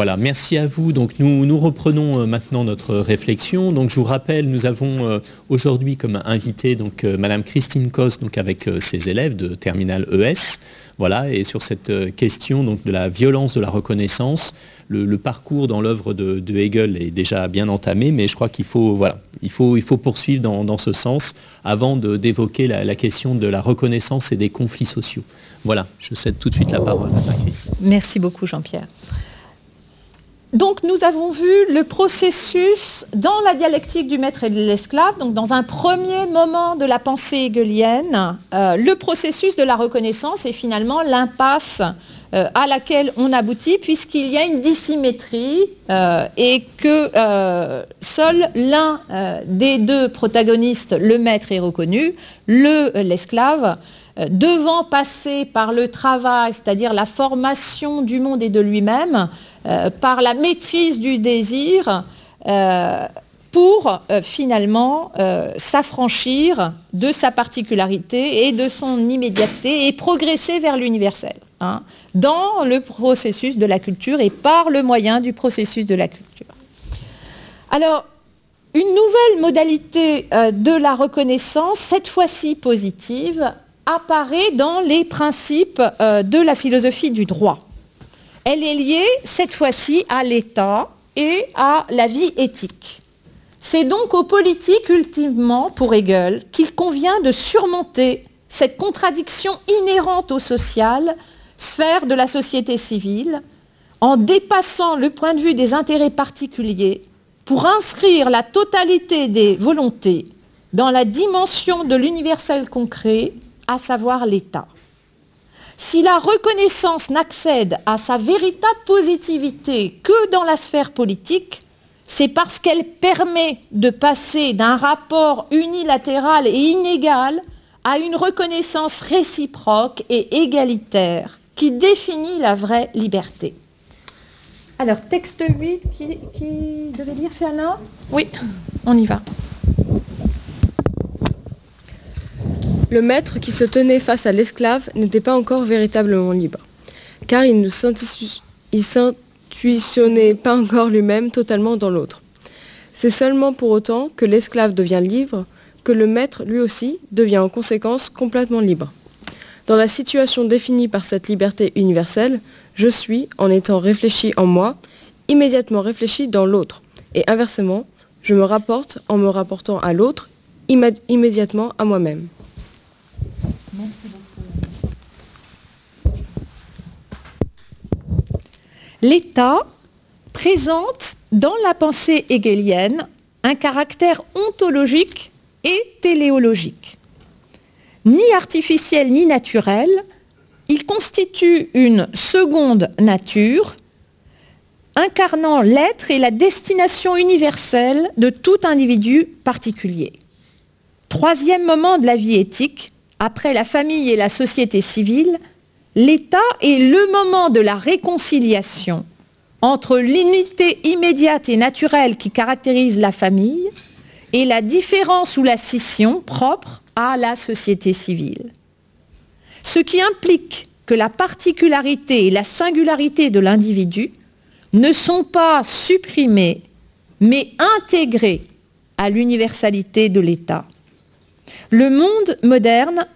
Voilà, merci à vous. Donc nous, reprenons euh, maintenant notre réflexion. Donc je vous rappelle, nous avons euh, aujourd'hui comme invité donc euh, Madame Christine Cos, donc avec ses élèves de terminal ES. Voilà, et sur cette question donc de la violence de la reconnaissance, le, parcours dans l'œuvre de, Hegel est déjà bien entamé, mais je crois qu'il faut, voilà, il faut, il faut poursuivre dans, ce sens avant d'évoquer la, la question de la reconnaissance et des conflits sociaux. Voilà, je cède tout de suite la parole à Christine. Merci beaucoup Jean-Pierre. Donc nous avons vu le processus dans la dialectique du maître et de l'esclave, donc dans un premier moment de la pensée hegelienne, euh, le processus de la reconnaissance et finalement l'impasse euh, à laquelle on aboutit puisqu'il y a une dissymétrie euh, et que seul l'un des deux protagonistes, le maître est reconnu, l'esclave, devant passer par le travail, c'est-à-dire la formation du monde et de lui-même, euh, par la maîtrise du désir euh, pour euh, finalement s'affranchir de sa particularité et de son immédiateté et progresser vers l'universel, hein, dans le processus de la culture et par le moyen du processus de la culture. Alors, une nouvelle modalité de la reconnaissance, cette fois-ci positive, apparaît dans les principes de la philosophie du droit elle est liée cette fois-ci à l'État et à la vie éthique. C'est donc aux politiques, ultimement, pour Hegel, qu'il convient de surmonter cette contradiction inhérente au social, sphère de la société civile, en dépassant le point de vue des intérêts particuliers pour inscrire la totalité des volontés dans la dimension de l'universel concret, à savoir l'État. Si la reconnaissance n'accède à sa véritable positivité que dans la sphère politique, c'est parce qu'elle permet de passer d'un rapport unilatéral et inégal à une reconnaissance réciproque et égalitaire qui définit la vraie liberté. Alors, texte 8, qui, devait lire, c'est Alain? Oui, on y va. Le maître qui se tenait face à l'esclave n'était pas encore véritablement libre, car il ne s'intuitionnait pas encore lui-même totalement dans l'autre. C'est seulement pour autant que l'esclave devient libre que le maître lui aussi devient en conséquence complètement libre. Dans la situation définie par cette liberté universelle, je suis, en étant réfléchi en moi, immédiatement réfléchi dans l'autre, et inversement, je me rapporte en me rapportant à l'autre immédiatement à moi-même. L'État présente dans la pensée hegelienne un caractère ontologique et téléologique. Ni artificiel ni naturel, il constitue une seconde nature incarnant l'être et la destination universelle de tout individu particulier. Troisième moment de la vie éthique, après la famille et la société civile, l'État est le moment de la réconciliation entre l'unité immédiate et naturelle qui caractérise la famille et la différence ou la scission propre à la société civile. Ce qui implique que la particularité et la singularité de l'individu ne sont pas supprimées, mais intégrées à l'universalité de l'État. Le monde moderne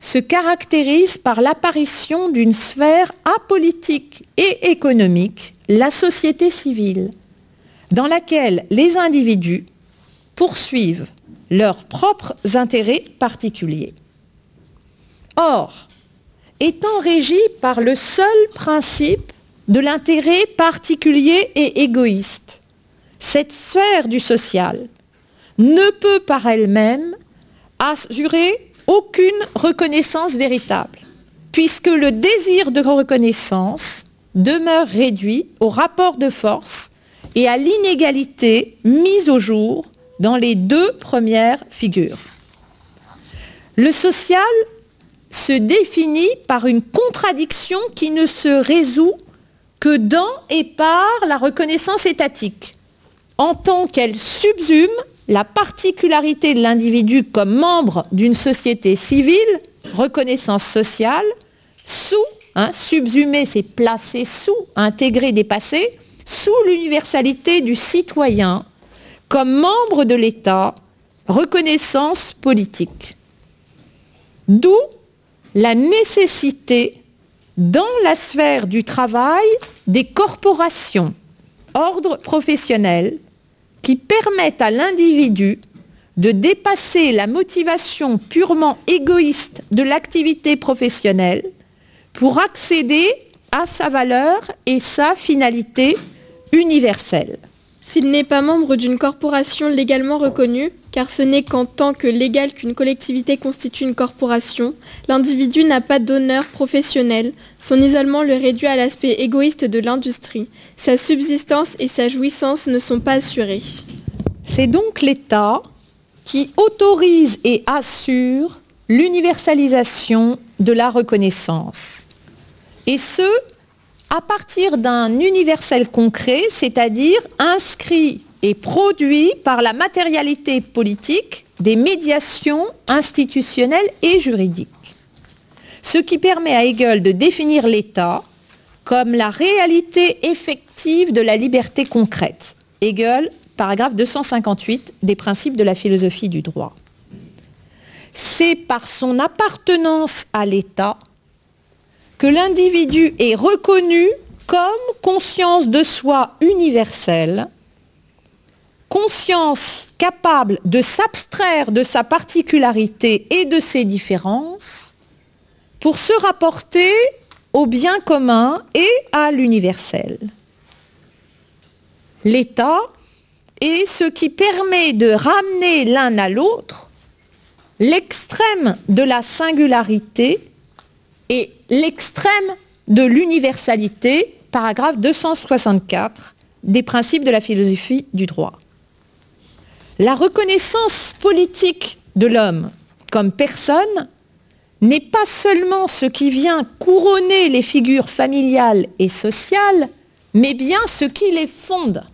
se caractérise par l'apparition d'une sphère apolitique et économique, la société civile, dans laquelle les individus poursuivent leurs propres intérêts particuliers. Or, étant régi par le seul principe de l'intérêt particulier et égoïste, cette sphère du social ne peut par elle-même assurer aucune reconnaissance véritable, puisque le désir de reconnaissance demeure réduit au rapport de force et à l'inégalité mise au jour dans les deux premières figures. Le social se définit par une contradiction qui ne se résout que dans et par la reconnaissance étatique, en tant qu'elle subsume la particularité de l'individu comme membre d'une société civile, reconnaissance sociale, sous, hein, subsumer c'est placer sous, intégrer, dépasser, sous l'universalité du citoyen comme membre de l'État, reconnaissance politique. D'où la nécessité dans la sphère du travail des corporations, ordres professionnels, qui permettent à l'individu de dépasser la motivation purement égoïste de l'activité professionnelle pour accéder à sa valeur et sa finalité universelle. S'il n'est pas membre d'une corporation légalement reconnue, car ce n'est qu'en tant que légal qu'une collectivité constitue une corporation, l'individu n'a pas d'honneur professionnel, son isolement le réduit à l'aspect égoïste de l'industrie, sa subsistance et sa jouissance ne sont pas assurées. C'est donc l'État qui autorise et assure l'universalisation de la reconnaissance. Et ce, à partir d'un universel concret, c'est-à-dire inscrit et produit par la matérialité politique des médiations institutionnelles et juridiques. Ce qui permet à Hegel de définir l'État comme la réalité effective de la liberté concrète. Hegel, paragraphe 258 des principes de la philosophie du droit. C'est par son appartenance à l'État que l'individu est reconnu comme conscience de soi universelle, conscience capable de s'abstraire de sa particularité et de ses différences pour se rapporter au bien commun et à l'universel. L'État est ce qui permet de ramener l'un à l'autre l'extrême de la singularité et l'extrême de l'universalité, paragraphe 264 des principes de la philosophie du droit. La reconnaissance politique de l'homme comme personne n'est pas seulement ce qui vient couronner les figures familiales et sociales, mais bien ce qui les fonde.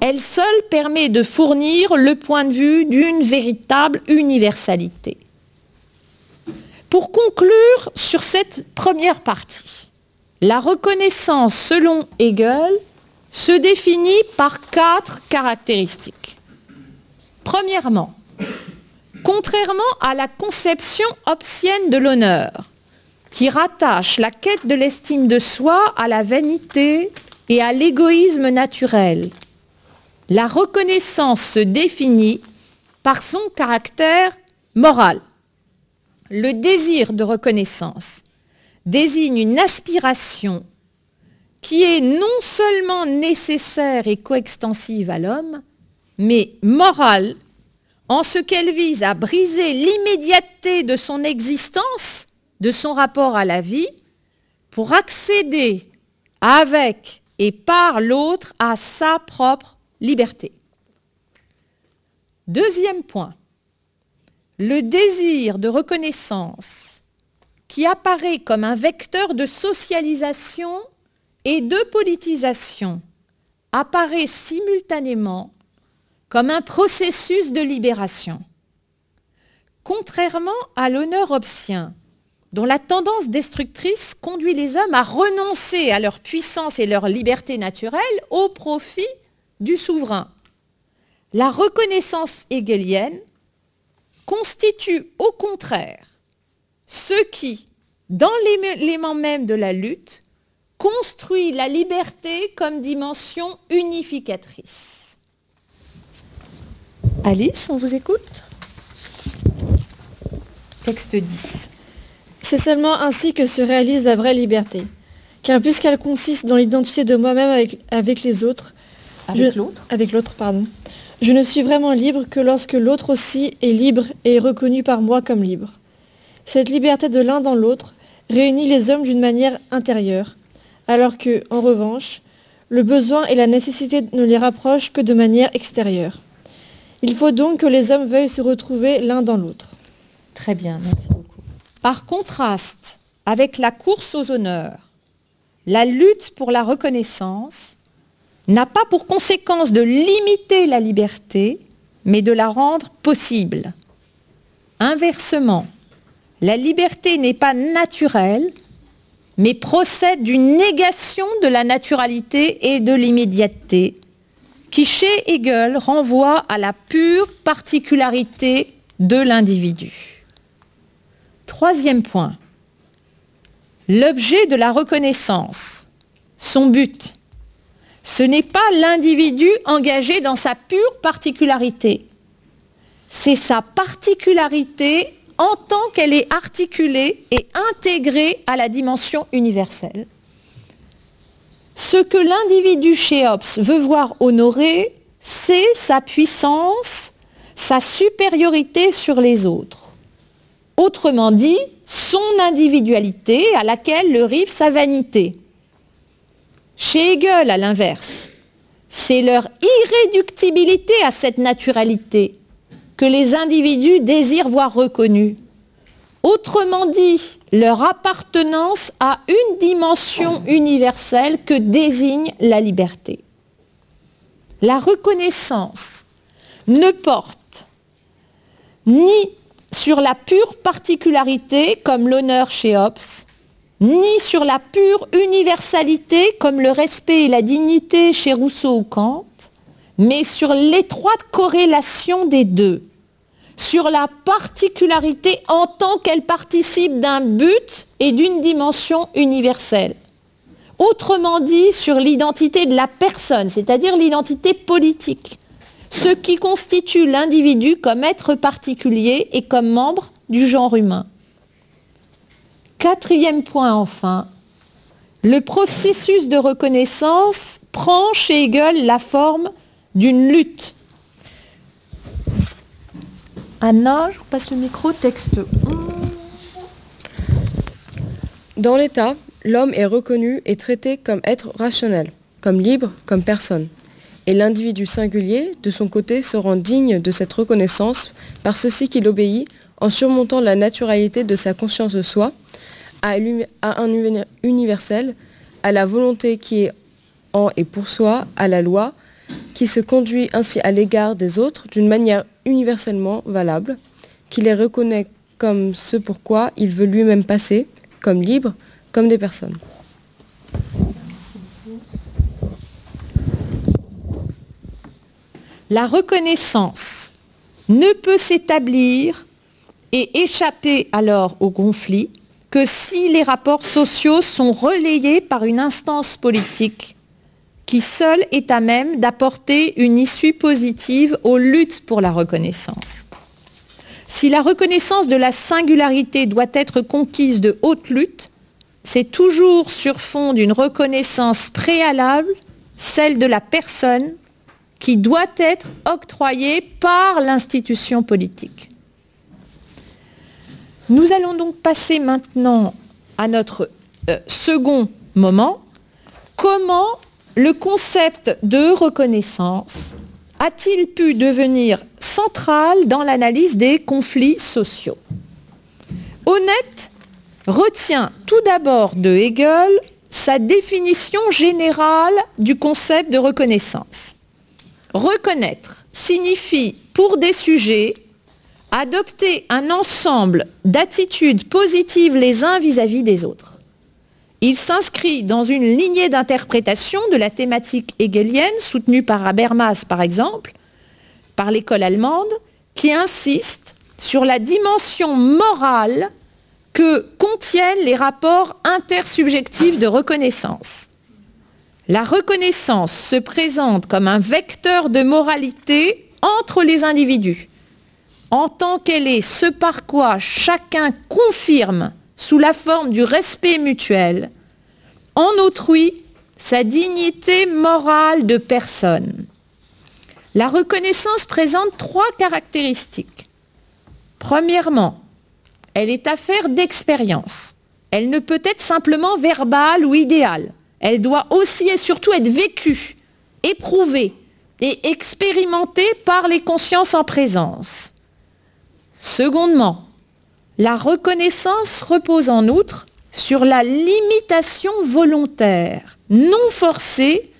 Elle seule permet de fournir le point de vue d'une véritable universalité. Pour conclure sur cette première partie, la reconnaissance selon Hegel se définit par quatre caractéristiques. Premièrement, contrairement à la conception obscienne de l'honneur, qui rattache la quête de l'estime de soi à la vanité et à l'égoïsme naturel, la reconnaissance se définit par son caractère moral. Le désir de reconnaissance désigne une aspiration qui est non seulement nécessaire et coextensive à l'homme, mais morale en ce qu'elle vise à briser l'immédiateté de son existence, de son rapport à la vie, pour accéder avec et par l'autre à sa propre liberté. Deuxième point, le désir de reconnaissance qui apparaît comme un vecteur de socialisation et de politisation apparaît simultanément comme un processus de libération. Contrairement à l'honneur obscien, dont la tendance destructrice conduit les hommes à renoncer à leur puissance et leur liberté naturelle au profit du souverain. La reconnaissance hegelienne constitue au contraire ce qui, dans l'élément même de la lutte, construit la liberté comme dimension unificatrice. Alice, on vous écoute? Texte 10. C'est seulement ainsi que se réalise la vraie liberté. Car puisqu'elle consiste dans l'identité de moi-même avec, avec les autres, avec l'autre? Avec l'autre, pardon. Je ne suis vraiment libre que lorsque l'autre aussi est libre et est reconnu par moi comme libre. Cette liberté de l'un dans l'autre réunit les hommes d'une manière intérieure, alors que, en revanche, le besoin et la nécessité ne les rapprochent que de manière extérieure. Il faut donc que les hommes veuillent se retrouver l'un dans l'autre. Très bien, merci beaucoup. Par contraste avec la course aux honneurs, la lutte pour la reconnaissance n'a pas pour conséquence de limiter la liberté, mais de la rendre possible. Inversement, la liberté n'est pas naturelle, mais procède d'une négation de la naturalité et de l'immédiateté, qui chez Hegel renvoie à la pure particularité de l'individu. Troisième point, l'objet de la reconnaissance, son but, ce n'est pas l'individu engagé dans sa pure particularité, c'est sa particularité en tant qu'elle est articulée et intégrée à la dimension universelle. Ce que l'individu chez Hobbes veut voir honoré, c'est sa puissance, sa supériorité sur les autres. Autrement dit, son individualité à laquelle le rive sa vanité. Chez Hegel, à l'inverse, c'est leur irréductibilité à cette naturalité que les individus désirent voir reconnue. Autrement dit, leur appartenance à une dimension universelle que désigne la liberté. La reconnaissance ne porte ni sur la pure particularité comme l'honneur chez Hobbes, ni sur la pure universalité comme le respect et la dignité chez Rousseau ou Kant, mais sur l'étroite corrélation des deux, sur la particularité en tant qu'elle participe d'un but et d'une dimension universelle. Autrement dit, sur l'identité de la personne, c'est-à-dire l'identité politique, ce qui constitue l'individu comme être particulier et comme membre du genre humain. Quatrième point enfin, le processus de reconnaissance prend chez Hegel la forme d'une lutte. Anna, je vous passe le micro, texte Dans l'État, l'homme est reconnu et traité comme être rationnel, comme libre, comme personne. Et l'individu singulier, de son côté, se rend digne de cette reconnaissance par ceci qu'il obéit en surmontant la naturalité de sa conscience de soi à, un universel, à la volonté qui est en et pour soi, à la loi, qui se conduit ainsi à l'égard des autres d'une manière universellement valable, qui les reconnaît comme ce pourquoi il veut lui-même passer, comme libre, comme des personnes. La reconnaissance ne peut s'établir et échapper alors au conflit que si les rapports sociaux sont relayés par une instance politique qui seule est à même d'apporter une issue positive aux luttes pour la reconnaissance. Si la reconnaissance de la singularité doit être conquise de haute lutte, c'est toujours sur fond d'une reconnaissance préalable, celle de la personne, qui doit être octroyée par l'institution politique. Nous allons donc passer maintenant à notre euh, second moment. Comment le concept de reconnaissance a-t-il pu devenir central dans l'analyse des conflits sociaux? Honnête retient tout d'abord de Hegel sa définition générale du concept de reconnaissance. Reconnaître signifie pour des sujets adopter un ensemble d'attitudes positives les uns vis-à-vis des autres. Il s'inscrit dans une lignée d'interprétation de la thématique hegelienne soutenue par Habermas par exemple, par l'école allemande, qui insiste sur la dimension morale que contiennent les rapports intersubjectifs de reconnaissance. La reconnaissance se présente comme un vecteur de moralité entre les individus, en tant qu'elle est ce par quoi chacun confirme sous la forme du respect mutuel, en autrui sa dignité morale de personne. La reconnaissance présente trois caractéristiques. Premièrement, elle est affaire d'expérience. Elle ne peut être simplement verbale ou idéale. Elle doit aussi et surtout être vécue, éprouvée et expérimentée par les consciences en présence. Secondement, la reconnaissance repose en outre sur la limitation volontaire, non forcée,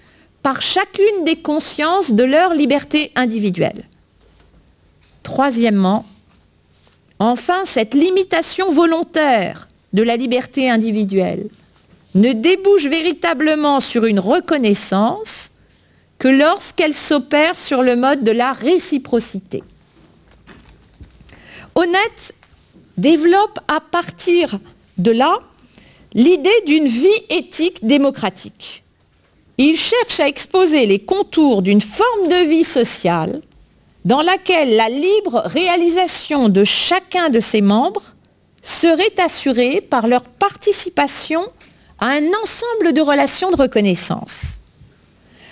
par chacune des consciences de leur liberté individuelle. Troisièmement, enfin, cette limitation volontaire de la liberté individuelle ne débouche véritablement sur une reconnaissance que lorsqu'elle s'opère sur le mode de la réciprocité. Honnête développe à partir de là l'idée d'une vie éthique démocratique. Il cherche à exposer les contours d'une forme de vie sociale dans laquelle la libre réalisation de chacun de ses membres serait assurée par leur participation à un ensemble de relations de reconnaissance.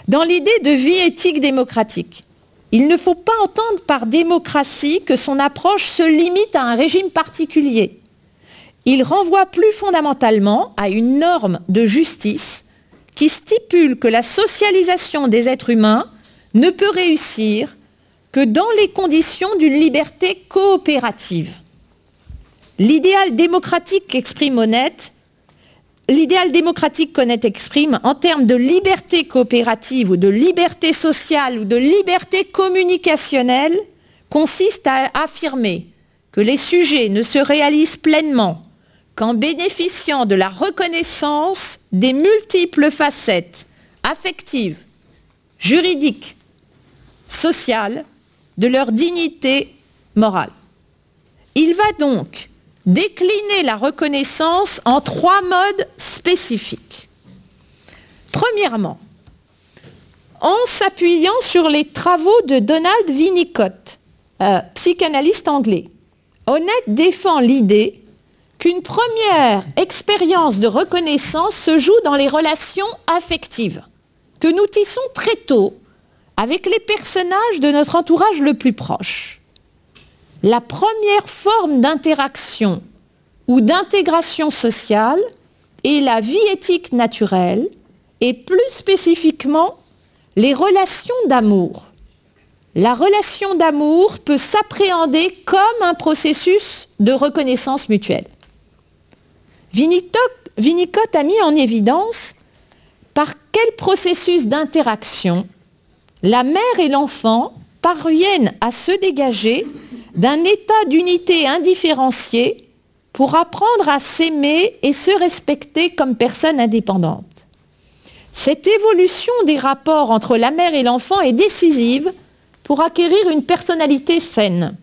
Dans l'idée de vie éthique démocratique, il ne faut pas entendre par démocratie que son approche se limite à un régime particulier. Il renvoie plus fondamentalement à une norme de justice qui stipule que la socialisation des êtres humains ne peut réussir que dans les conditions d'une liberté coopérative. L'idéal démocratique qu'exprime Honnête, l'idéal démocratique qu'Honnête exprime en termes de liberté coopérative ou de liberté sociale ou de liberté communicationnelle consiste à affirmer que les sujets ne se réalisent pleinement qu'en bénéficiant de la reconnaissance des multiples facettes affectives, juridiques, sociales de leur dignité morale. Il va donc décliner la reconnaissance en trois modes spécifiques. Premièrement, en s'appuyant sur les travaux de Donald Winnicott, euh, psychanalyste anglais, Honnête défend l'idée qu'une première expérience de reconnaissance se joue dans les relations affectives, que nous tissons très tôt avec les personnages de notre entourage le plus proche. La première forme d'interaction ou d'intégration sociale est la vie éthique naturelle et plus spécifiquement les relations d'amour. La relation d'amour peut s'appréhender comme un processus de reconnaissance mutuelle. Winnicott a mis en évidence par quel processus d'interaction la mère et l'enfant parviennent à se dégager d'un état d'unité indifférenciée pour apprendre à s'aimer et se respecter comme personne indépendante. Cette évolution des rapports entre la mère et l'enfant est décisive pour acquérir une personnalité saine.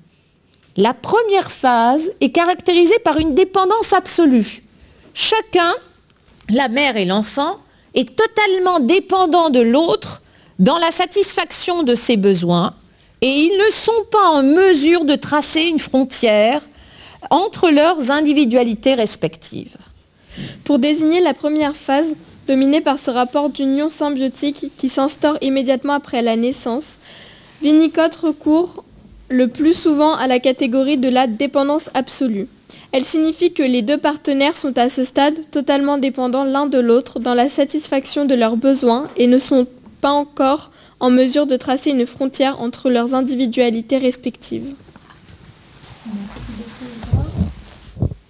La première phase est caractérisée par une dépendance absolue. Chacun, la mère et l'enfant, est totalement dépendant de l'autre dans la satisfaction de ses besoins et ils ne sont pas en mesure de tracer une frontière entre leurs individualités respectives. Pour désigner la première phase, dominée par ce rapport d'union symbiotique qui s'instaure immédiatement après la naissance, Winnicott recourt le plus souvent à la catégorie de la dépendance absolue. Elle signifie que les deux partenaires sont à ce stade totalement dépendants l'un de l'autre dans la satisfaction de leurs besoins et ne sont pas encore en mesure de tracer une frontière entre leurs individualités respectives.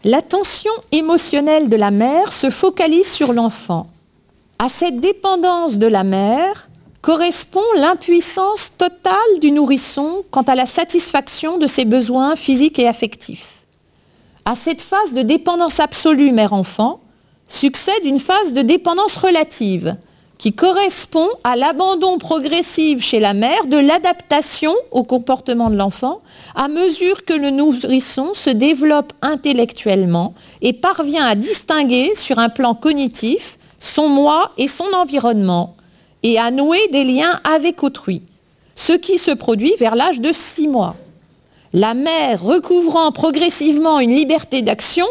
L'attention émotionnelle de la mère se focalise sur l'enfant. À cette dépendance de la mère correspond l'impuissance totale du nourrisson quant à la satisfaction de ses besoins physiques et affectifs. À cette phase de dépendance absolue mère-enfant succède une phase de dépendance relative, qui correspond à l'abandon progressif chez la mère de l'adaptation au comportement de l'enfant à mesure que le nourrisson se développe intellectuellement et parvient à distinguer sur un plan cognitif son moi et son environnement et à nouer des liens avec autrui, ce qui se produit vers l'âge de 6 mois. La mère recouvrant progressivement une liberté d'action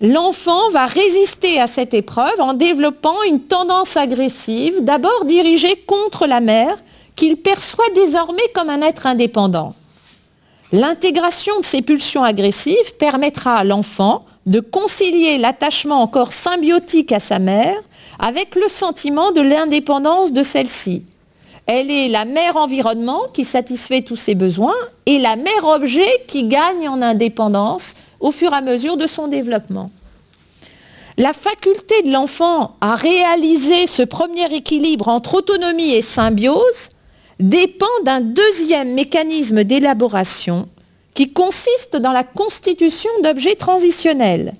l'enfant va résister à cette épreuve en développant une tendance agressive, d'abord dirigée contre la mère, qu'il perçoit désormais comme un être indépendant. L'intégration de ces pulsions agressives permettra à l'enfant de concilier l'attachement encore symbiotique à sa mère avec le sentiment de l'indépendance de celle-ci. Elle est la mère environnement qui satisfait tous ses besoins et la mère objet qui gagne en indépendance au fur et à mesure de son développement. La faculté de l'enfant à réaliser ce premier équilibre entre autonomie et symbiose dépend d'un deuxième mécanisme d'élaboration qui consiste dans la constitution d'objets transitionnels,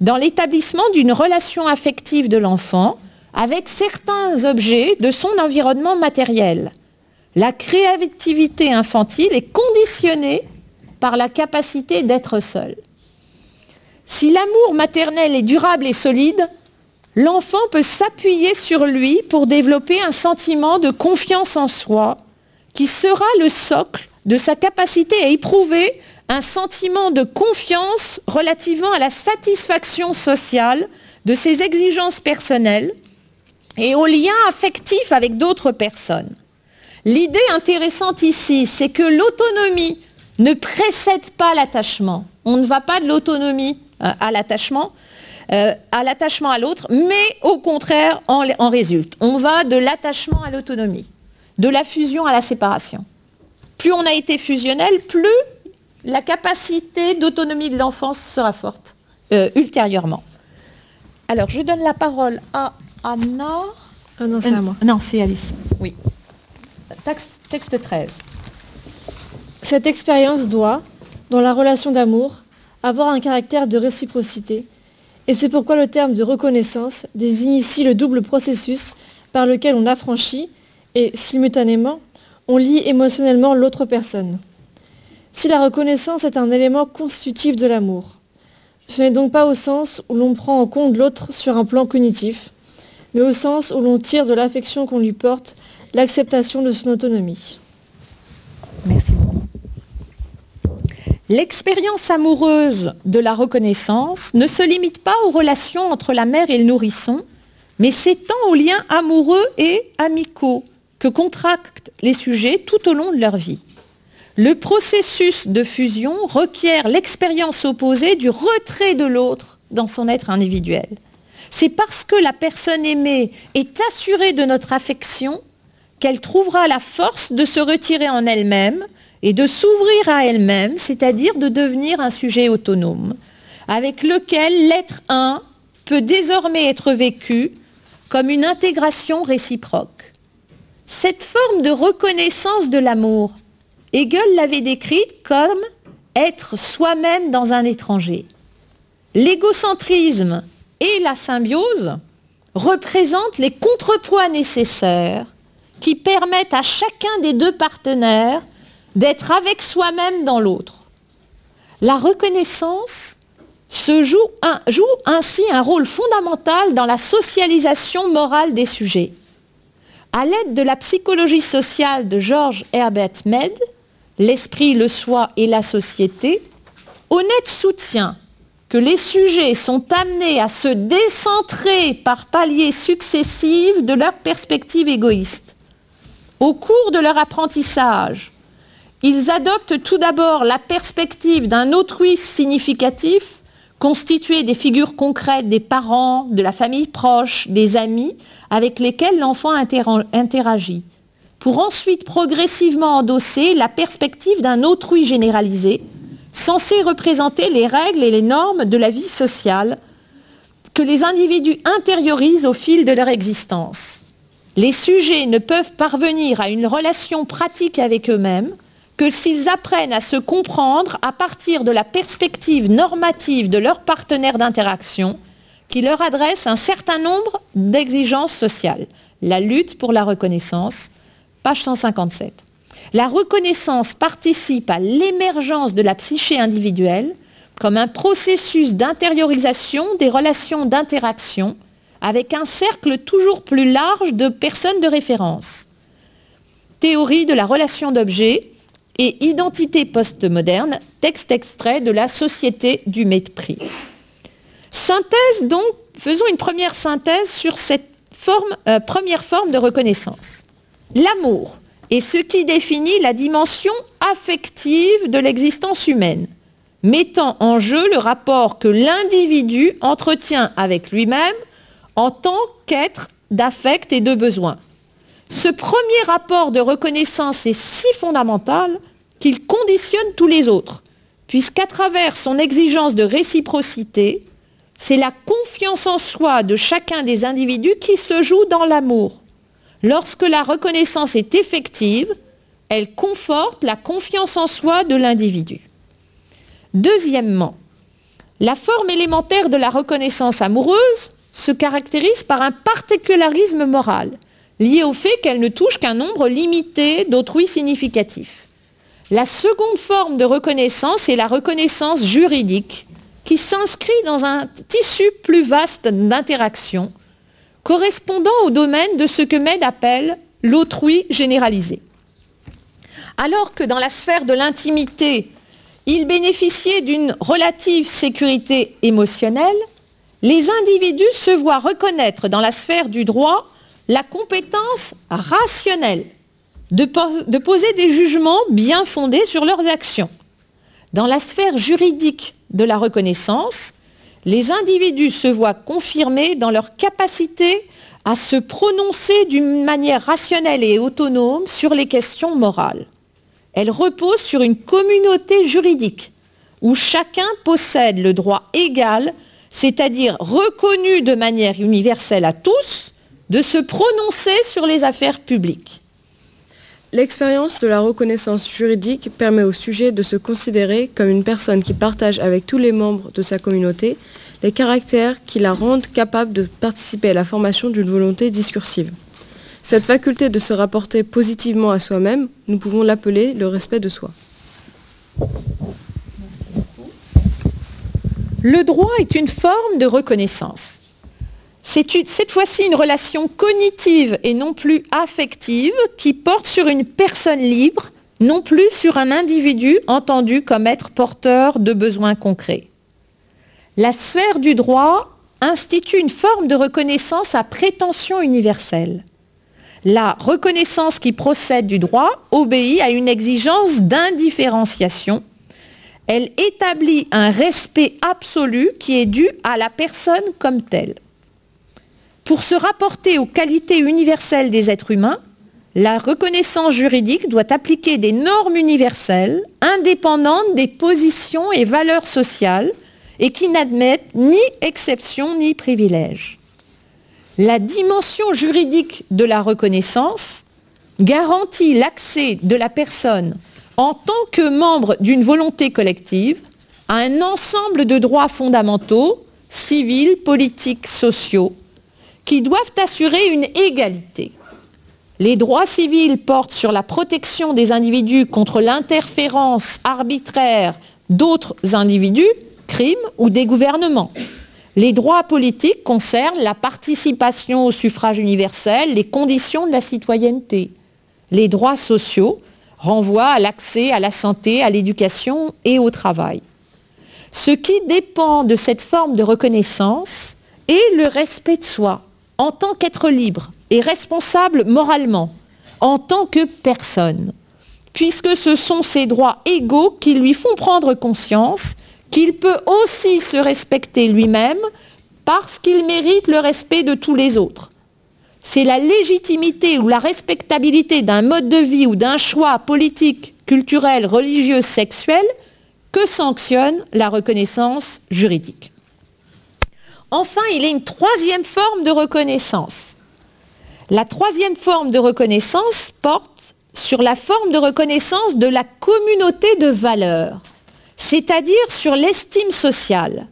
dans l'établissement d'une relation affective de l'enfant avec certains objets de son environnement matériel. La créativité infantile est conditionnée par la capacité d'être seul. Si l'amour maternel est durable et solide, l'enfant peut s'appuyer sur lui pour développer un sentiment de confiance en soi qui sera le socle de sa capacité à éprouver un sentiment de confiance relativement à la satisfaction sociale de ses exigences personnelles et au lien affectif avec d'autres personnes. L'idée intéressante ici, c'est que l'autonomie ne précède pas l'attachement. On ne va pas de l'autonomie à l'attachement, euh, à l'attachement à l'autre, mais au contraire en, en résulte. On va de l'attachement à l'autonomie, de la fusion à la séparation. Plus on a été fusionnel, plus la capacité d'autonomie de l'enfance sera forte euh, ultérieurement. Alors, je donne la parole à Anna. Ah non, c'est à moi. Non, c'est Alice. Oui. Texte, texte 13. Cette expérience doit, dans la relation d'amour, avoir un caractère de réciprocité, et c'est pourquoi le terme de reconnaissance désigne ici le double processus par lequel on affranchit et, simultanément, on lie émotionnellement l'autre personne. Si la reconnaissance est un élément constitutif de l'amour, ce n'est donc pas au sens où l'on prend en compte l'autre sur un plan cognitif, mais au sens où l'on tire de l'affection qu'on lui porte l'acceptation de son autonomie. Merci. L'expérience amoureuse de la reconnaissance ne se limite pas aux relations entre la mère et le nourrisson, mais s'étend aux liens amoureux et amicaux que contractent les sujets tout au long de leur vie. Le processus de fusion requiert l'expérience opposée du retrait de l'autre dans son être individuel. C'est parce que la personne aimée est assurée de notre affection qu'elle trouvera la force de se retirer en elle-même et de s'ouvrir à elle-même, c'est-à-dire de devenir un sujet autonome, avec lequel l'être un peut désormais être vécu comme une intégration réciproque. Cette forme de reconnaissance de l'amour, Hegel l'avait décrite comme être soi-même dans un étranger. L'égocentrisme et la symbiose représentent les contrepoids nécessaires qui permettent à chacun des deux partenaires d'être avec soi-même dans l'autre. La reconnaissance se joue, ainsi un rôle fondamental dans la socialisation morale des sujets. À l'aide de la psychologie sociale de George Herbert Mead, L'esprit, le soi et la société, Honnête soutient que les sujets sont amenés à se décentrer par paliers successifs de leur perspective égoïste. Au cours de leur apprentissage, ils adoptent tout d'abord la perspective d'un autrui significatif constitué des figures concrètes des parents, de la famille proche, des amis avec lesquels l'enfant interagit, pour ensuite progressivement endosser la perspective d'un autrui généralisé, censé représenter les règles et les normes de la vie sociale que les individus intériorisent au fil de leur existence. Les sujets ne peuvent parvenir à une relation pratique avec eux-mêmes que s'ils apprennent à se comprendre à partir de la perspective normative de leur partenaire d'interaction qui leur adresse un certain nombre d'exigences sociales. La lutte pour la reconnaissance, page 157. La reconnaissance participe à l'émergence de la psyché individuelle comme un processus d'intériorisation des relations d'interaction avec un cercle toujours plus large de personnes de référence. Théorie de la relation d'objet, et Identité postmoderne, texte extrait de la Société du mépris. Synthèse donc, faisons une première synthèse sur cette euh, première forme de reconnaissance. L'amour est ce qui définit la dimension affective de l'existence humaine, mettant en jeu le rapport que l'individu entretient avec lui-même en tant qu'être d'affect et de besoin. Ce premier rapport de reconnaissance est si fondamental qu'il conditionne tous les autres, puisqu'à travers son exigence de réciprocité, c'est la confiance en soi de chacun des individus qui se joue dans l'amour. Lorsque la reconnaissance est effective, elle conforte la confiance en soi de l'individu. Deuxièmement, La forme élémentaire de la reconnaissance amoureuse se caractérise par un particularisme moral, lié au fait qu'elle ne touche qu'un nombre limité d'autrui significatifs. La seconde forme de reconnaissance est la reconnaissance juridique, qui s'inscrit dans un tissu plus vaste d'interaction, correspondant au domaine de ce que Med appelle l'autrui généralisé. Alors que dans la sphère de l'intimité, il bénéficiait d'une relative sécurité émotionnelle, les individus se voient reconnaître dans la sphère du droit la compétence rationnelle de, poser des jugements bien fondés sur leurs actions. Dans la sphère juridique de la reconnaissance, les individus se voient confirmés dans leur capacité à se prononcer d'une manière rationnelle et autonome sur les questions morales. Elle repose sur une communauté juridique où chacun possède le droit égal, c'est-à-dire reconnu de manière universelle à tous, de se prononcer sur les affaires publiques. L'expérience de la reconnaissance juridique permet au sujet de se considérer comme une personne qui partage avec tous les membres de sa communauté les caractères qui la rendent capable de participer à la formation d'une volonté discursive. Cette faculté de se rapporter positivement à soi-même, nous pouvons l'appeler le respect de soi. Le droit est une forme de reconnaissance. C'est cette fois-ci une relation cognitive et non plus affective qui porte sur une personne libre, non plus sur un individu entendu comme être porteur de besoins concrets. La sphère du droit institue une forme de reconnaissance à prétention universelle. La reconnaissance qui procède du droit obéit à une exigence d'indifférenciation. Elle établit un respect absolu qui est dû à la personne comme telle. Pour se rapporter aux qualités universelles des êtres humains, la reconnaissance juridique doit appliquer des normes universelles indépendantes des positions et valeurs sociales et qui n'admettent ni exception ni privilège. La dimension juridique de la reconnaissance garantit l'accès de la personne en tant que membre d'une volonté collective à un ensemble de droits fondamentaux, civils, politiques, sociaux, qui doivent assurer une égalité. Les droits civils portent sur la protection des individus contre l'interférence arbitraire d'autres individus, crimes ou des gouvernements. Les droits politiques concernent la participation au suffrage universel, les conditions de la citoyenneté. Les droits sociaux renvoient à l'accès à la santé, à l'éducation et au travail. Ce qui dépend de cette forme de reconnaissance est le respect de soi, en tant qu'être libre et responsable moralement, en tant que personne, puisque ce sont ses droits égaux qui lui font prendre conscience qu'il peut aussi se respecter lui-même parce qu'il mérite le respect de tous les autres. C'est la légitimité ou la respectabilité d'un mode de vie ou d'un choix politique, culturel, religieux, sexuel que sanctionne la reconnaissance juridique. Enfin, il y a une troisième forme de reconnaissance. La troisième forme de reconnaissance porte sur la forme de reconnaissance de la communauté de valeurs, c'est-à-dire sur l'estime sociale.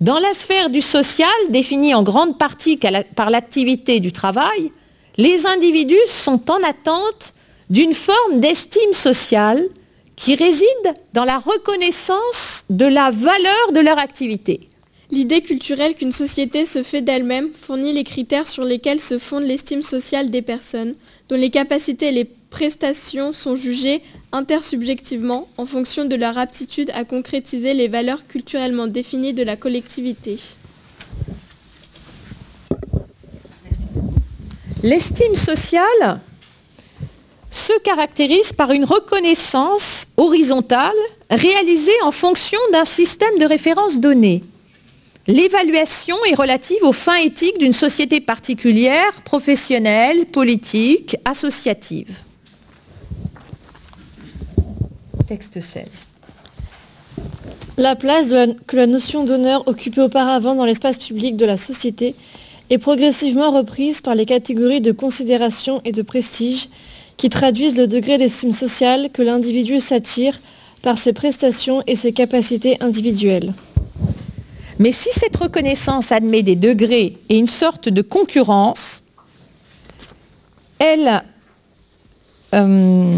Dans la sphère du social, définie en grande partie par l'activité du travail, les individus sont en attente d'une forme d'estime sociale qui réside dans la reconnaissance de la valeur de leur activité. L'idée culturelle qu'une société se fait d'elle-même fournit les critères sur lesquels se fonde l'estime sociale des personnes, dont les capacités et les prestations sont jugées intersubjectivement en fonction de leur aptitude à concrétiser les valeurs culturellement définies de la collectivité. L'estime sociale se caractérise par une reconnaissance horizontale réalisée en fonction d'un système de référence donné. L'évaluation est relative aux fins éthiques d'une société particulière, professionnelle, politique, associative. Texte 16. La place que la notion d'honneur occupait auparavant dans l'espace public de la société est progressivement reprise par les catégories de considération et de prestige qui traduisent le degré d'estime sociale que l'individu s'attire par ses prestations et ses capacités individuelles. Mais si cette reconnaissance admet des degrés et une sorte de concurrence, elle, euh,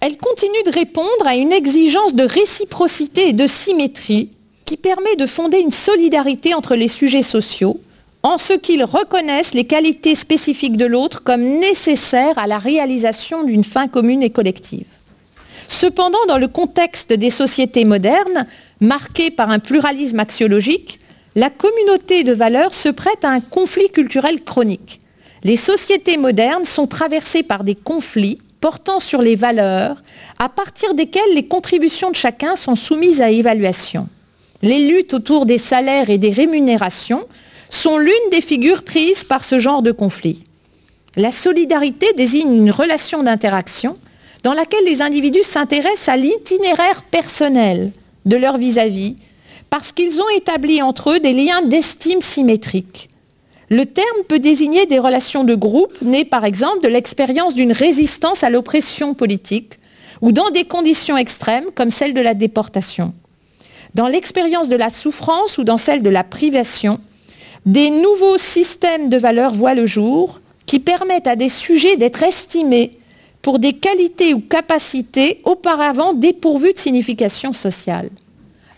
elle continue de répondre à une exigence de réciprocité et de symétrie qui permet de fonder une solidarité entre les sujets sociaux en ce qu'ils reconnaissent les qualités spécifiques de l'autre comme nécessaires à la réalisation d'une fin commune et collective. Cependant, dans le contexte des sociétés modernes, marquées par un pluralisme axiologique, la communauté de valeurs se prête à un conflit culturel chronique. Les sociétés modernes sont traversées par des conflits portant sur les valeurs, à partir desquels les contributions de chacun sont soumises à évaluation. Les luttes autour des salaires et des rémunérations sont l'une des figures prises par ce genre de conflit. La solidarité désigne une relation d'interaction dans laquelle les individus s'intéressent à l'itinéraire personnel de leur vis-à-vis parce qu'ils ont établi entre eux des liens d'estime symétriques. Le terme peut désigner des relations de groupe nées par exemple de l'expérience d'une résistance à l'oppression politique ou dans des conditions extrêmes comme celle de la déportation. Dans l'expérience de la souffrance ou dans celle de la privation, des nouveaux systèmes de valeurs voient le jour qui permettent à des sujets d'être estimés pour des qualités ou capacités auparavant dépourvues de signification sociale.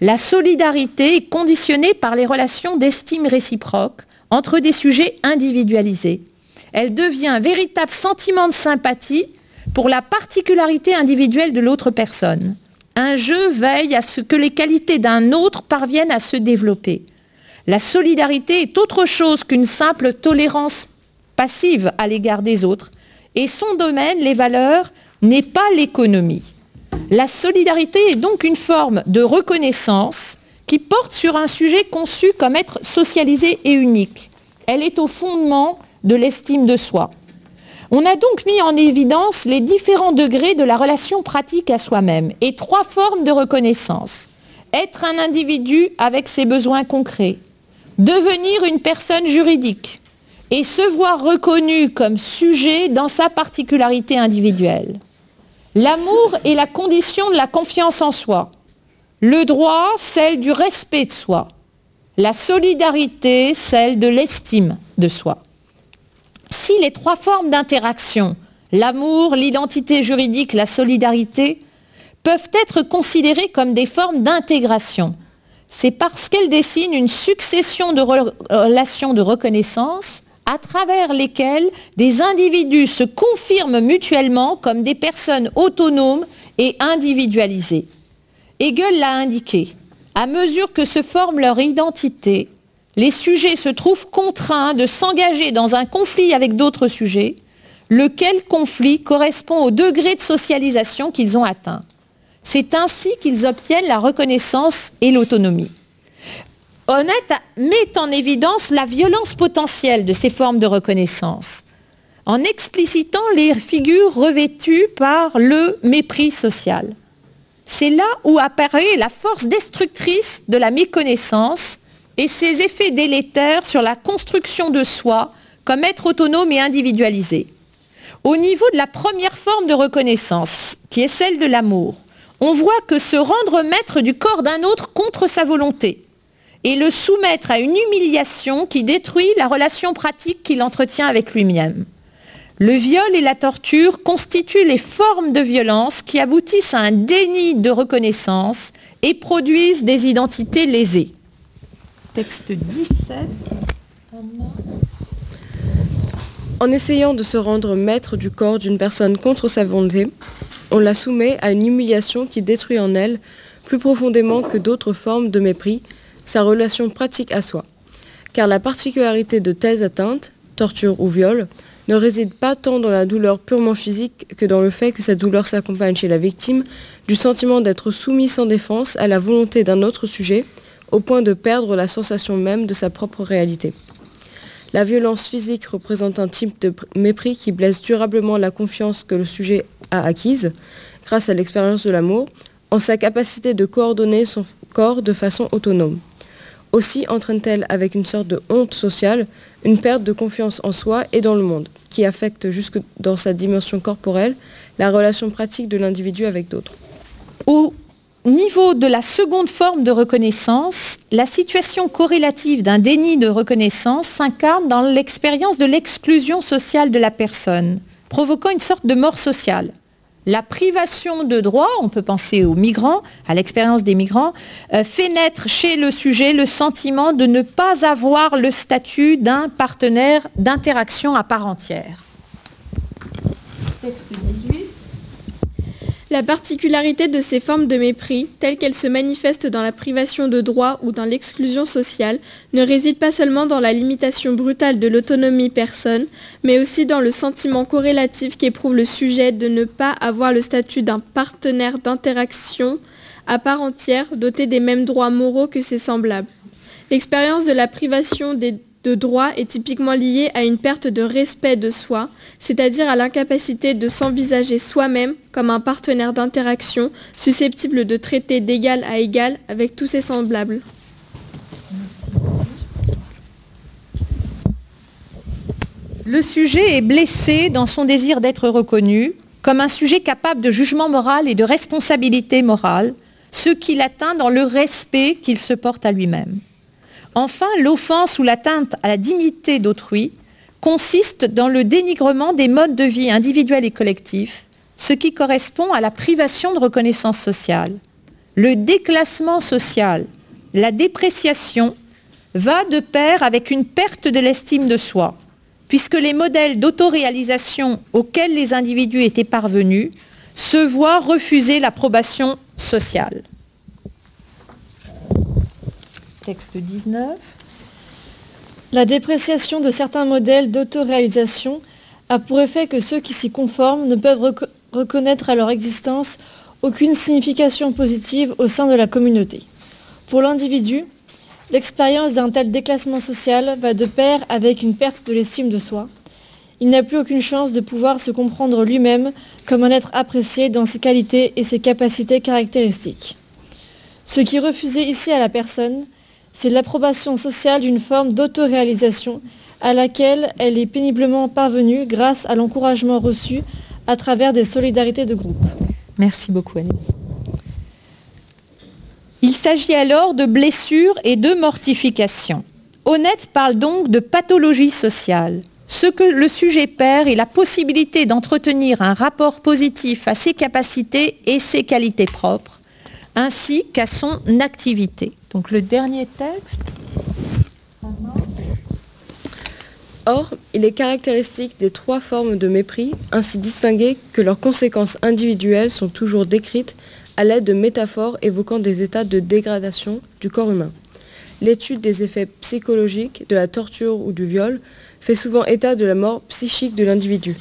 La solidarité est conditionnée par les relations d'estime réciproque entre des sujets individualisés. Elle devient un véritable sentiment de sympathie pour la particularité individuelle de l'autre personne. Un jeu veille à ce que les qualités d'un autre parviennent à se développer. La solidarité est autre chose qu'une simple tolérance passive à l'égard des autres. Et son domaine, les valeurs, n'est pas l'économie. La solidarité est donc une forme de reconnaissance qui porte sur un sujet conçu comme être socialisé et unique. Elle est au fondement de l'estime de soi. On a donc mis en évidence les différents degrés de la relation pratique à soi-même et trois formes de reconnaissance. Être un individu avec ses besoins concrets, devenir une personne juridique et se voir reconnu comme sujet dans sa particularité individuelle. L'amour est la condition de la confiance en soi. Le droit, celle du respect de soi. La solidarité, celle de l'estime de soi. Si les trois formes d'interaction, l'amour, l'identité juridique, la solidarité, peuvent être considérées comme des formes d'intégration, c'est parce qu'elle dessine une succession de relations de reconnaissance à travers lesquelles des individus se confirment mutuellement comme des personnes autonomes et individualisées. Hegel l'a indiqué. À mesure que se forme leur identité, les sujets se trouvent contraints de s'engager dans un conflit avec d'autres sujets, lequel conflit correspond au degré de socialisation qu'ils ont atteint. C'est ainsi qu'ils obtiennent la reconnaissance et l'autonomie. Honnête met en évidence la violence potentielle de ces formes de reconnaissance, en explicitant les figures revêtues par le mépris social. C'est là où apparaît la force destructrice de la méconnaissance et ses effets délétères sur la construction de soi comme être autonome et individualisé. Au niveau de la première forme de reconnaissance, qui est celle de l'amour, on voit que se rendre maître du corps d'un autre contre sa volonté et le soumettre à une humiliation qui détruit la relation pratique qu'il entretient avec lui-même. Le viol et la torture constituent les formes de violence qui aboutissent à un déni de reconnaissance et produisent des identités lésées. Texte 17. En essayant de se rendre maître du corps d'une personne contre sa volonté, on la soumet à une humiliation qui détruit en elle, plus profondément que d'autres formes de mépris, sa relation pratique à soi. Car la particularité de telles atteintes, torture ou viol, ne réside pas tant dans la douleur purement physique que dans le fait que cette douleur s'accompagne chez la victime du sentiment d'être soumis sans défense à la volonté d'un autre sujet, au point de perdre la sensation même de sa propre réalité. La violence physique représente un type de mépris qui blesse durablement la confiance que le sujet a acquise, grâce à l'expérience de l'amour, en sa capacité de coordonner son corps de façon autonome. Aussi entraîne-t-elle avec une sorte de honte sociale une perte de confiance en soi et dans le monde, qui affecte jusque dans sa dimension corporelle la relation pratique de l'individu avec d'autres. Ou niveau de la seconde forme de reconnaissance, la situation corrélative d'un déni de reconnaissance s'incarne dans l'expérience de l'exclusion sociale de la personne, provoquant une sorte de mort sociale. La privation de droits, on peut penser aux migrants, à l'expérience des migrants, euh, fait naître chez le sujet le sentiment de ne pas avoir le statut d'un partenaire d'interaction à part entière. Texte 18. La particularité de ces formes de mépris, telles qu'elles se manifestent dans la privation de droits ou dans l'exclusion sociale, ne réside pas seulement dans la limitation brutale de l'autonomie personne, mais aussi dans le sentiment corrélatif qu'éprouve le sujet de ne pas avoir le statut d'un partenaire d'interaction à part entière doté des mêmes droits moraux que ses semblables. L'expérience de la privation des de droit est typiquement lié à une perte de respect de soi, c'est-à-dire à, l'incapacité de s'envisager soi-même comme un partenaire d'interaction susceptible de traiter d'égal à égal avec tous ses semblables. Le sujet est blessé dans son désir d'être reconnu comme un sujet capable de jugement moral et de responsabilité morale, ce qu'il atteint dans le respect qu'il se porte à lui-même. Enfin, l'offense ou l'atteinte à la dignité d'autrui consiste dans le dénigrement des modes de vie individuels et collectifs, ce qui correspond à la privation de reconnaissance sociale. Le déclassement social, la dépréciation, va de pair avec une perte de l'estime de soi, puisque les modèles d'autoréalisation auxquels les individus étaient parvenus se voient refuser l'approbation sociale. Texte 19. La dépréciation de certains modèles d'autoréalisation a pour effet que ceux qui s'y conforment ne peuvent reconnaître à leur existence aucune signification positive au sein de la communauté. Pour l'individu, l'expérience d'un tel déclassement social va de pair avec une perte de l'estime de soi. Il n'a plus aucune chance de pouvoir se comprendre lui-même comme un être apprécié dans ses qualités et ses capacités caractéristiques. Ce qui refusé ici à la personne, c'est l'approbation sociale d'une forme d'autoréalisation à laquelle elle est péniblement parvenue grâce à l'encouragement reçu à travers des solidarités de groupe. Merci beaucoup Alice. Il s'agit alors de blessures et de mortifications. Honnête parle donc de pathologie sociale. Ce que le sujet perd est la possibilité d'entretenir un rapport positif à ses capacités et ses qualités propres, ainsi qu'à son activité. Donc le dernier texte. Or, il est caractéristique des trois formes de mépris, ainsi distinguées que leurs conséquences individuelles sont toujours décrites à l'aide de métaphores évoquant des états de dégradation du corps humain. L'étude des effets psychologiques de la torture ou du viol fait souvent état de la mort psychique de l'individu.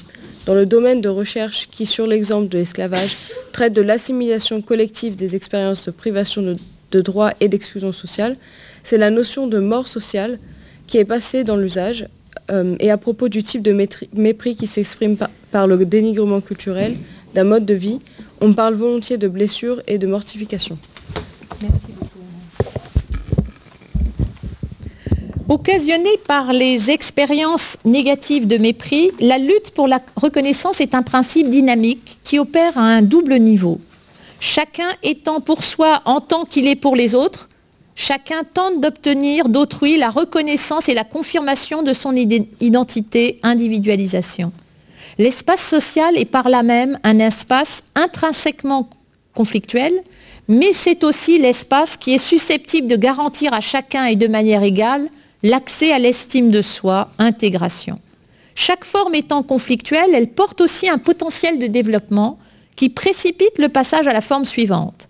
Dans le domaine de recherche qui, sur l'exemple de l'esclavage, traite de l'assimilation collective des expériences de privation de de droit et d'exclusion sociale, c'est la notion de mort sociale qui est passée dans l'usage euh, et à propos du type de mépris qui s'exprime par, le dénigrement culturel d'un mode de vie, on parle volontiers de blessure et de mortification. Merci beaucoup. Occasionnée par les expériences négatives de mépris, la lutte pour la reconnaissance est un principe dynamique qui opère à un double niveau chacun étant pour soi en tant qu'il est pour les autres, chacun tente d'obtenir d'autrui la reconnaissance et la confirmation de son identité, individualisation. L'espace social est par là même un espace intrinsèquement conflictuel, mais c'est aussi l'espace qui est susceptible de garantir à chacun et de manière égale l'accès à l'estime de soi, intégration. Chaque forme étant conflictuelle, elle porte aussi un potentiel de développement qui précipite le passage à la forme suivante.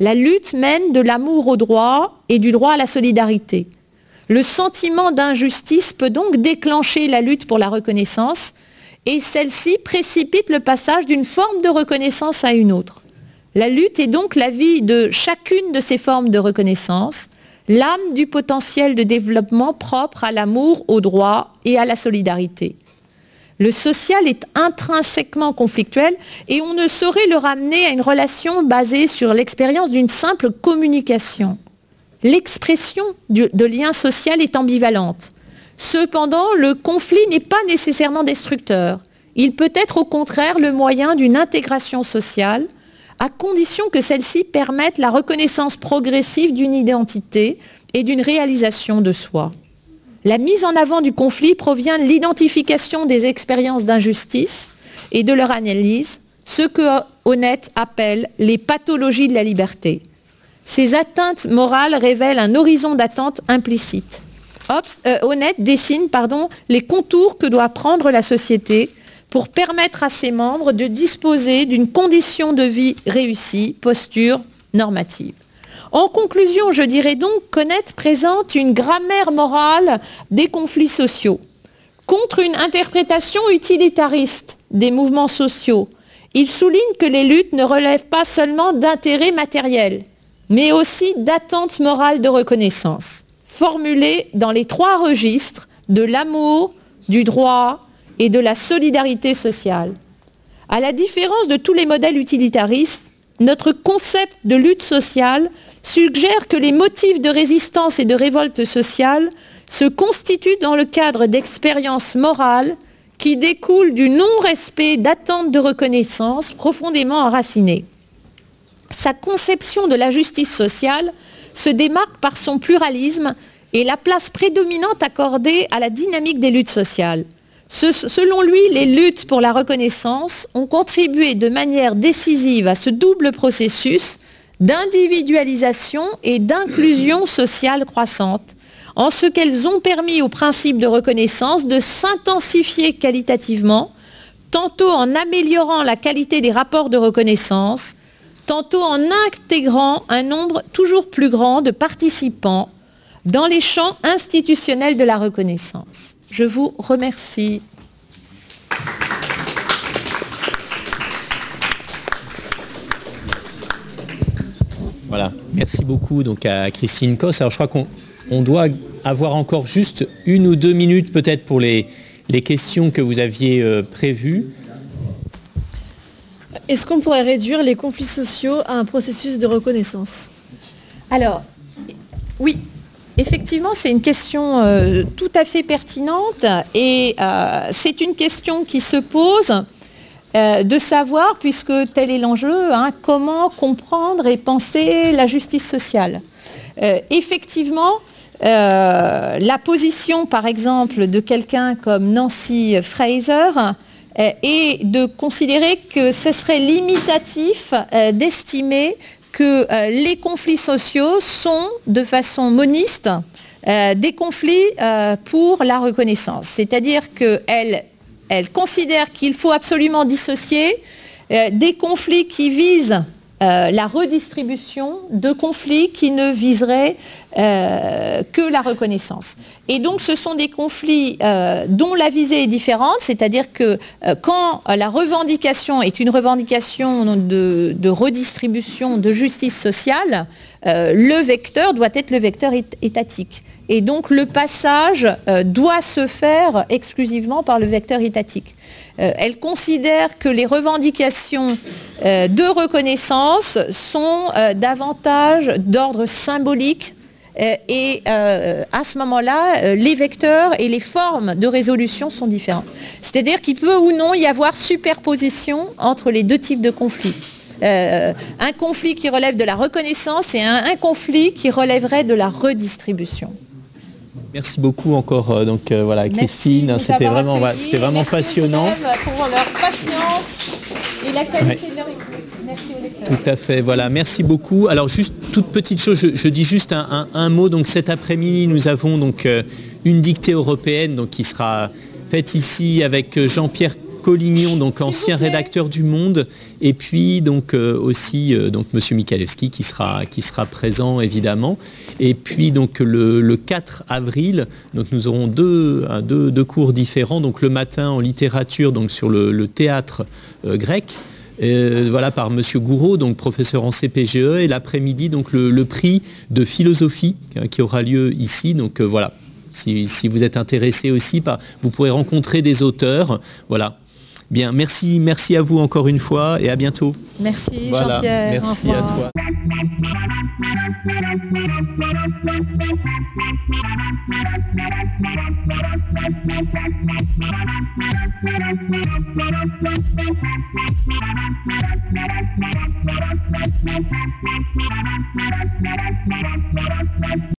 La lutte mène de l'amour au droit et du droit à la solidarité. Le sentiment d'injustice peut donc déclencher la lutte pour la reconnaissance et celle-ci précipite le passage d'une forme de reconnaissance à une autre. La lutte est donc la vie de chacune de ces formes de reconnaissance, l'âme du potentiel de développement propre à l'amour, au droit et à la solidarité. Le social est intrinsèquement conflictuel et on ne saurait le ramener à une relation basée sur l'expérience d'une simple communication. L'expression de lien social est ambivalente. Cependant, le conflit n'est pas nécessairement destructeur. Il peut être au contraire le moyen d'une intégration sociale à condition que celle-ci permette la reconnaissance progressive d'une identité et d'une réalisation de soi. La mise en avant du conflit provient de l'identification des expériences d'injustice et de leur analyse, ce que Honnête appelle les pathologies de la liberté. Ces atteintes morales révèlent un horizon d'attente implicite. Euh, Honnête dessine les contours que doit prendre la société pour permettre à ses membres de disposer d'une condition de vie réussie, posture normative. En conclusion, je dirais donc qu'Honnête présente une grammaire morale des conflits sociaux. Contre une interprétation utilitariste des mouvements sociaux, il souligne que les luttes ne relèvent pas seulement d'intérêts matériels, mais aussi d'attentes morales de reconnaissance, formulées dans les trois registres de l'amour, du droit et de la solidarité sociale. À la différence de tous les modèles utilitaristes, notre concept de lutte sociale suggère que les motifs de résistance et de révolte sociale se constituent dans le cadre d'expériences morales qui découlent du non-respect d'attentes de reconnaissance profondément enracinées. Sa conception de la justice sociale se démarque par son pluralisme et la place prédominante accordée à la dynamique des luttes sociales selon lui, les luttes pour la reconnaissance ont contribué de manière décisive à ce double processus d'individualisation et d'inclusion sociale croissante, en ce qu'elles ont permis au principe de reconnaissance de s'intensifier qualitativement, tantôt en améliorant la qualité des rapports de reconnaissance, tantôt en intégrant un nombre toujours plus grand de participants dans les champs institutionnels de la reconnaissance. Je vous remercie. Voilà, merci beaucoup donc à Christine Kos. Alors je crois qu'on doit avoir encore juste une ou deux minutes peut-être pour les, les questions que vous aviez euh, prévues. Est-ce qu'on pourrait réduire les conflits sociaux à un processus de reconnaissance? Alors, oui, Effectivement, c'est une question euh, tout à fait pertinente et euh, c'est une question qui se pose euh, de savoir, puisque tel est l'enjeu, hein, comment comprendre et penser la justice sociale. effectivement, la position, par exemple, de quelqu'un comme Nancy Fraser est de considérer que ce serait limitatif d'estimer que euh, les conflits sociaux sont, de façon moniste, euh, des conflits euh, pour la reconnaissance. C'est-à-dire qu'elle elle considère qu'il faut absolument dissocier des conflits qui visent euh, la redistribution de conflits qui ne viseraient euh, que la reconnaissance. Et donc ce sont des conflits euh, dont la visée est différente, c'est-à-dire que quand la revendication est une revendication de, de redistribution, de justice sociale, le vecteur doit être le vecteur étatique. Et donc le passage doit se faire exclusivement par le vecteur étatique. Euh, elle considère que les revendications euh, de reconnaissance sont euh, davantage d'ordre symbolique et à ce moment-là, les vecteurs et les formes de résolution sont différents. C'est-à-dire qu'il peut ou non y avoir superposition entre les deux types de conflits. un conflit qui relève de la reconnaissance et un conflit qui relèverait de la redistribution. Merci beaucoup encore, euh, donc euh, voilà, Christine. C'était vraiment, c'était vraiment passionnant. Pour leur patience et la qualité de leur Tout à fait, voilà, merci beaucoup. Alors juste toute petite chose, je, dis juste un, mot. Donc cet après-midi, nous avons donc euh, une dictée européenne donc, qui sera faite ici avec Jean-Pierre Collignon, donc ancien rédacteur du Monde, et puis donc euh, aussi euh, donc Monsieur Michalewski qui sera, qui sera présent évidemment. Et puis donc le, 4 avril, donc nous aurons deux, deux, cours différents. Donc le matin en littérature, donc sur le, théâtre euh, grec. voilà par Monsieur Gouraud, donc professeur en CPGE, et l'après-midi donc le, prix de philosophie hein, qui aura lieu ici. Donc voilà, si, si, vous êtes intéressé aussi, par, vous pourrez rencontrer des auteurs. Voilà, Bien, merci, merci à vous encore une fois et à bientôt. Merci Voilà, Jean-Pierre. au merci à toi.